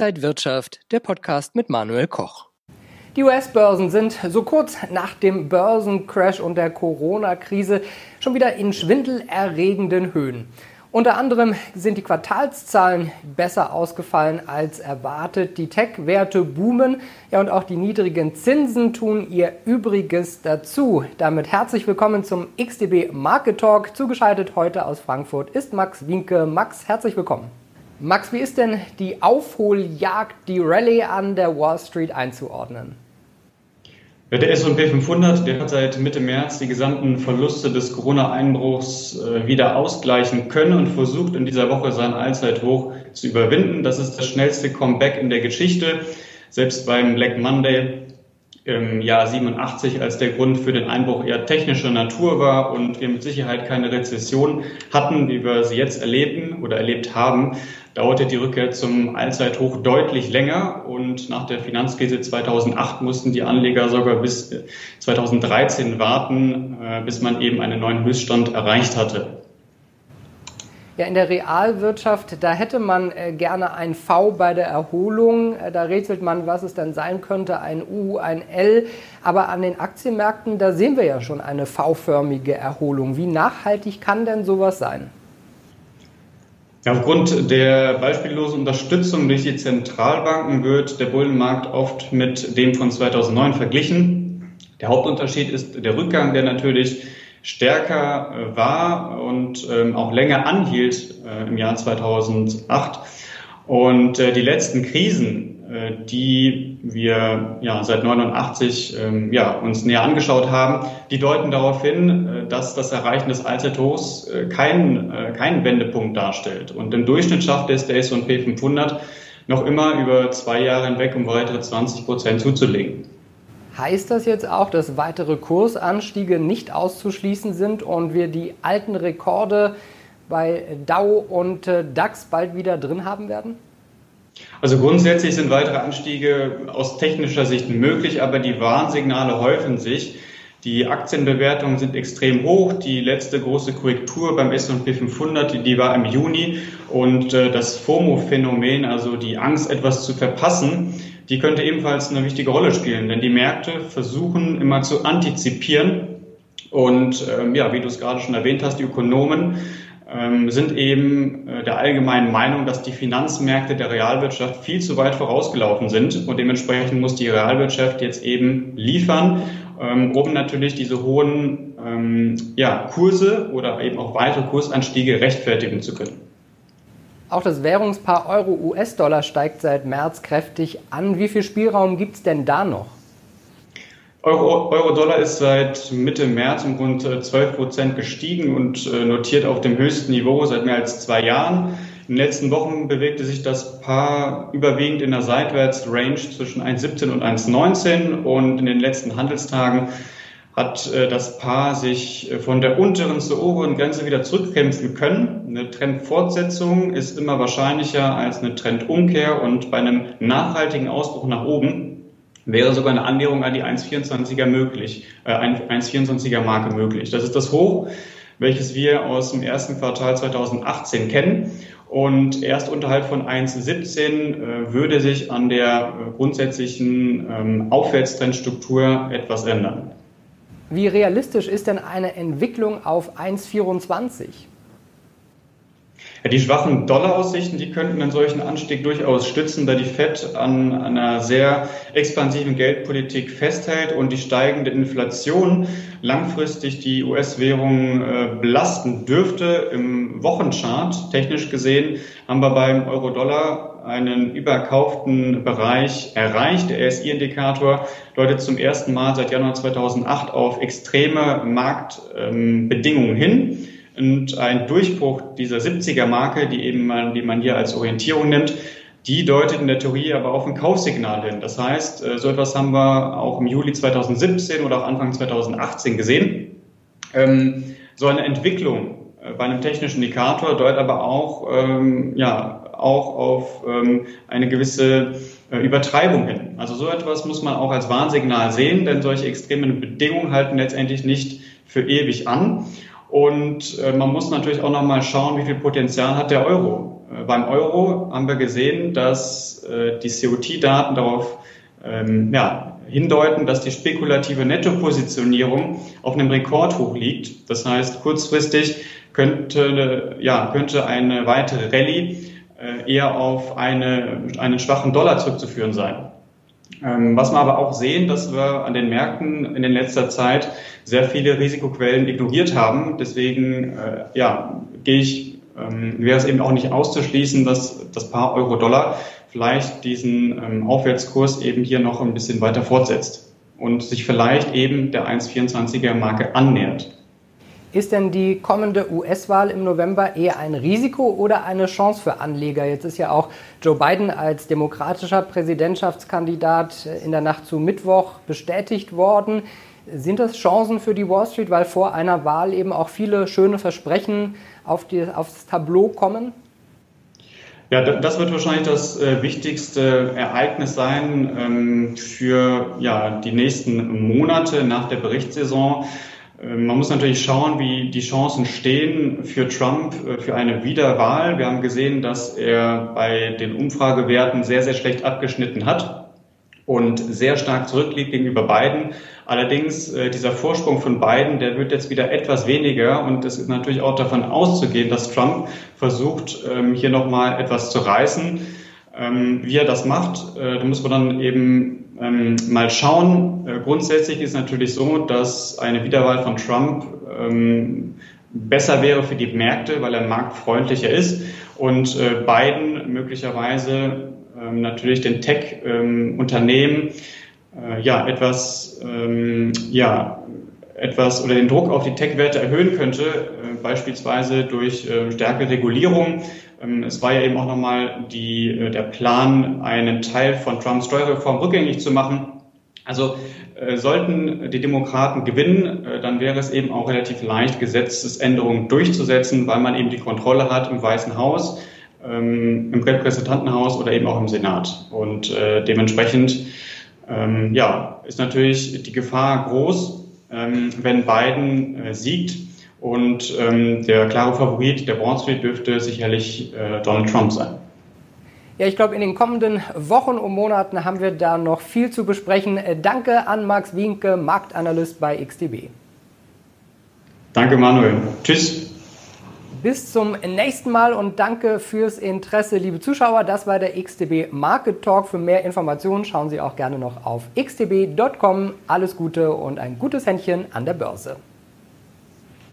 Inside Wirtschaft, der Podcast mit Manuel Koch. Die US-Börsen sind so kurz nach dem Börsencrash und der Corona-Krise schon wieder in schwindelerregenden Höhen. Unter anderem sind die Quartalszahlen besser ausgefallen als erwartet. Die Tech-Werte boomen. Ja, und auch die niedrigen Zinsen tun ihr Übriges dazu. Damit herzlich willkommen zum XDB Market Talk. Zugeschaltet heute aus Frankfurt ist Max Winke. Max, herzlich willkommen. Max, wie ist denn die Aufholjagd, die Rallye an der Wall Street einzuordnen? Ja, der S&P 500, der hat seit Mitte März die gesamten Verluste des Corona-Einbruchs äh, wieder ausgleichen können und versucht in dieser Woche sein Allzeithoch zu überwinden. Das ist das schnellste Comeback in der Geschichte. Selbst beim Black Monday im Jahr 87, als der Grund für den Einbruch eher technischer Natur war und wir mit Sicherheit keine Rezession hatten, wie wir sie jetzt erleben oder erlebt haben, dauerte die Rückkehr zum Allzeithoch deutlich länger und nach der Finanzkrise 2008 mussten die Anleger sogar bis 2013 warten, äh, bis man eben einen neuen Höchststand erreicht hatte. Ja, in der Realwirtschaft, da hätte man äh, gerne ein V bei der Erholung. Äh, da rätselt man, was es denn sein könnte, ein U, ein L. Aber an den Aktienmärkten, da sehen wir ja schon eine V-förmige Erholung. Wie nachhaltig kann denn sowas sein? Ja, aufgrund der beispiellosen Unterstützung durch die Zentralbanken wird der Bullenmarkt oft mit dem von 2009 verglichen. Der Hauptunterschied ist der Rückgang, der natürlich stärker äh, war und ähm, auch länger anhielt äh, im Jahr 2008. Und äh, die letzten Krisen, die wir ja seit 89 ähm, ja, uns näher angeschaut haben, die deuten darauf hin, dass das Erreichen des Allzeithochs keinen keinen Wendepunkt darstellt. Und im Durchschnitt schafft es der S&P 500 noch immer über zwei Jahre hinweg um weitere 20 Prozent zuzulegen. Heißt das jetzt auch, dass weitere Kursanstiege nicht auszuschließen sind und wir die alten Rekorde bei Dow und äh, DAX bald wieder drin haben werden? Also grundsätzlich sind weitere Anstiege aus technischer Sicht möglich, aber die Warnsignale häufen sich. Die Aktienbewertungen sind extrem hoch. Die letzte große Korrektur beim S&P 500, die war im Juni. Und äh, das FOMO-Phänomen, also die Angst, etwas zu verpassen, die könnte ebenfalls eine wichtige Rolle spielen, denn die Märkte versuchen immer zu antizipieren. Und ähm, ja, wie du es gerade schon erwähnt hast, die Ökonomen ähm, sind eben äh, der allgemeinen Meinung, dass die Finanzmärkte der Realwirtschaft viel zu weit vorausgelaufen sind und dementsprechend muss die Realwirtschaft jetzt eben liefern, ähm, um natürlich diese hohen ähm, ja, Kurse oder eben auch weitere Kursanstiege rechtfertigen zu können. Auch das Währungspaar Euro-US-Dollar steigt seit März kräftig an. Wie viel Spielraum gibt es denn da noch? Euro-Dollar ist seit Mitte März um rund 12 äh, Prozent gestiegen und äh, notiert auf dem höchsten Niveau seit mehr als zwei Jahren. In den letzten Wochen bewegte sich das Paar überwiegend in der Seitwärts-Range zwischen 1,17 und 1,19 und in den letzten Handelstagen hat äh, das Paar sich äh, von der unteren zur oberen Grenze wieder zurückkämpfen können. Eine Trendfortsetzung ist immer wahrscheinlicher als eine Trendumkehr und bei einem nachhaltigen Ausbruch nach oben wäre sogar eine Annäherung an die 1,24er möglich, äh, 1,24er Marke möglich. Das ist das Hoch, welches wir aus dem ersten Quartal 2018 kennen. Und erst unterhalb von 1,17 äh, würde sich an der äh, grundsätzlichen ähm, Aufwärtstrendstruktur etwas ändern. Wie realistisch ist denn eine Entwicklung auf 1,24? Ja, die schwachen Dollaraussichten, die könnten einen solchen Anstieg durchaus stützen, da die Fed an einer sehr expansiven Geldpolitik festhält und die steigende Inflation langfristig die US-Währung äh, belasten dürfte. Im Wochenchart, technisch gesehen, haben wir beim Euro-Dollar einen überkauften Bereich erreicht. Der RSI-Indikator deutet zum ersten Mal seit Januar 2008 auf extreme Marktbedingungen hin. Und ein Durchbruch dieser 70er-Marke, die eben man, die man hier als Orientierung nimmt, die deutet in der Theorie aber auf ein Kaufsignal hin. Das heißt, äh, so etwas haben wir auch im Juli 2017 oder auch Anfang 2018 gesehen. Ähm, so eine Entwicklung äh, bei einem technischen Indikator deutet aber auch ähm, ja, auch auf ähm, eine gewisse äh, Übertreibung hin. Also so etwas muss man auch als Warnsignal sehen, denn solche extremen Bedingungen halten letztendlich nicht für ewig an. Und äh, man muss natürlich auch nochmal schauen, wie viel Potenzial hat der Euro. äh, beim Euro haben wir gesehen, dass äh, die COT-Daten darauf ähm, ja, hindeuten, dass die spekulative Nettopositionierung auf einem Rekordhoch liegt. Das heißt, kurzfristig könnte, ja, könnte eine weitere Rallye äh, eher auf eine, einen schwachen Dollar zurückzuführen sein. Ähm, was wir aber auch sehen, dass wir an den Märkten in den letzter Zeit sehr viele Risikoquellen ignoriert haben. Deswegen äh, ja, gehe ich, ähm, wäre es eben auch nicht auszuschließen, dass das Paar Euro-Dollar vielleicht diesen ähm, Aufwärtskurs eben hier noch ein bisschen weiter fortsetzt und sich vielleicht eben der 1,24er Marke annähert. Ist denn die kommende US-Wahl im November eher ein Risiko oder eine Chance für Anleger? Jetzt ist ja auch Joe Biden als demokratischer Präsidentschaftskandidat in der Nacht zu Mittwoch bestätigt worden. Sind das Chancen für die Wall Street, weil vor einer Wahl eben auch viele schöne Versprechen auf die, aufs Tableau kommen? Ja, das wird wahrscheinlich das äh, wichtigste Ereignis sein ähm, für ja, die nächsten Monate nach der Berichtssaison. Ähm, man muss natürlich schauen, wie die Chancen stehen für Trump äh, für eine Wiederwahl. Wir haben gesehen, dass er bei den Umfragewerten sehr, sehr schlecht abgeschnitten hat und sehr stark zurückliegt gegenüber Biden. Allerdings äh, dieser Vorsprung von Biden, der wird jetzt wieder etwas weniger und es ist natürlich auch davon auszugehen, dass Trump versucht, ähm, hier nochmal etwas zu reißen. Ähm, wie er das macht, äh, da muss man dann eben ähm, mal schauen. Äh, grundsätzlich ist natürlich so, dass eine Wiederwahl von Trump besser wäre für die Märkte, weil er marktfreundlicher ist und Biden möglicherweise ähm, natürlich den Tech-Unternehmen äh, ja etwas ähm, ja etwas oder den Druck auf die Tech-Werte erhöhen könnte, äh, beispielsweise durch äh, stärkere Regulierung. Ähm, es war ja eben auch nochmal die, äh, der Plan, einen Teil von Trumps Steuerreform rückgängig zu machen. Also äh, sollten die Demokraten gewinnen, dann wäre es eben auch relativ leicht, Gesetzesänderungen durchzusetzen, weil man eben die Kontrolle hat im Weißen Haus ähm, im Repräsentantenhaus oder eben auch im Senat. Und dementsprechend ähm, ja, ist natürlich die Gefahr groß, ähm, wenn Biden äh, siegt. Und ähm, der klare Favorit der Wall Street dürfte sicherlich äh, Donald Trump sein. Ja, ich glaube, in den kommenden Wochen und Monaten haben wir da noch viel zu besprechen. Äh, danke an Max Wienke, Marktanalyst bei XTB. Danke, Manuel. Tschüss. Bis zum nächsten Mal und danke fürs Interesse, liebe Zuschauer. Das war der XTB Market Talk. Für mehr Informationen schauen Sie auch gerne noch auf xtb.com. Alles Gute und ein gutes Händchen an der Börse.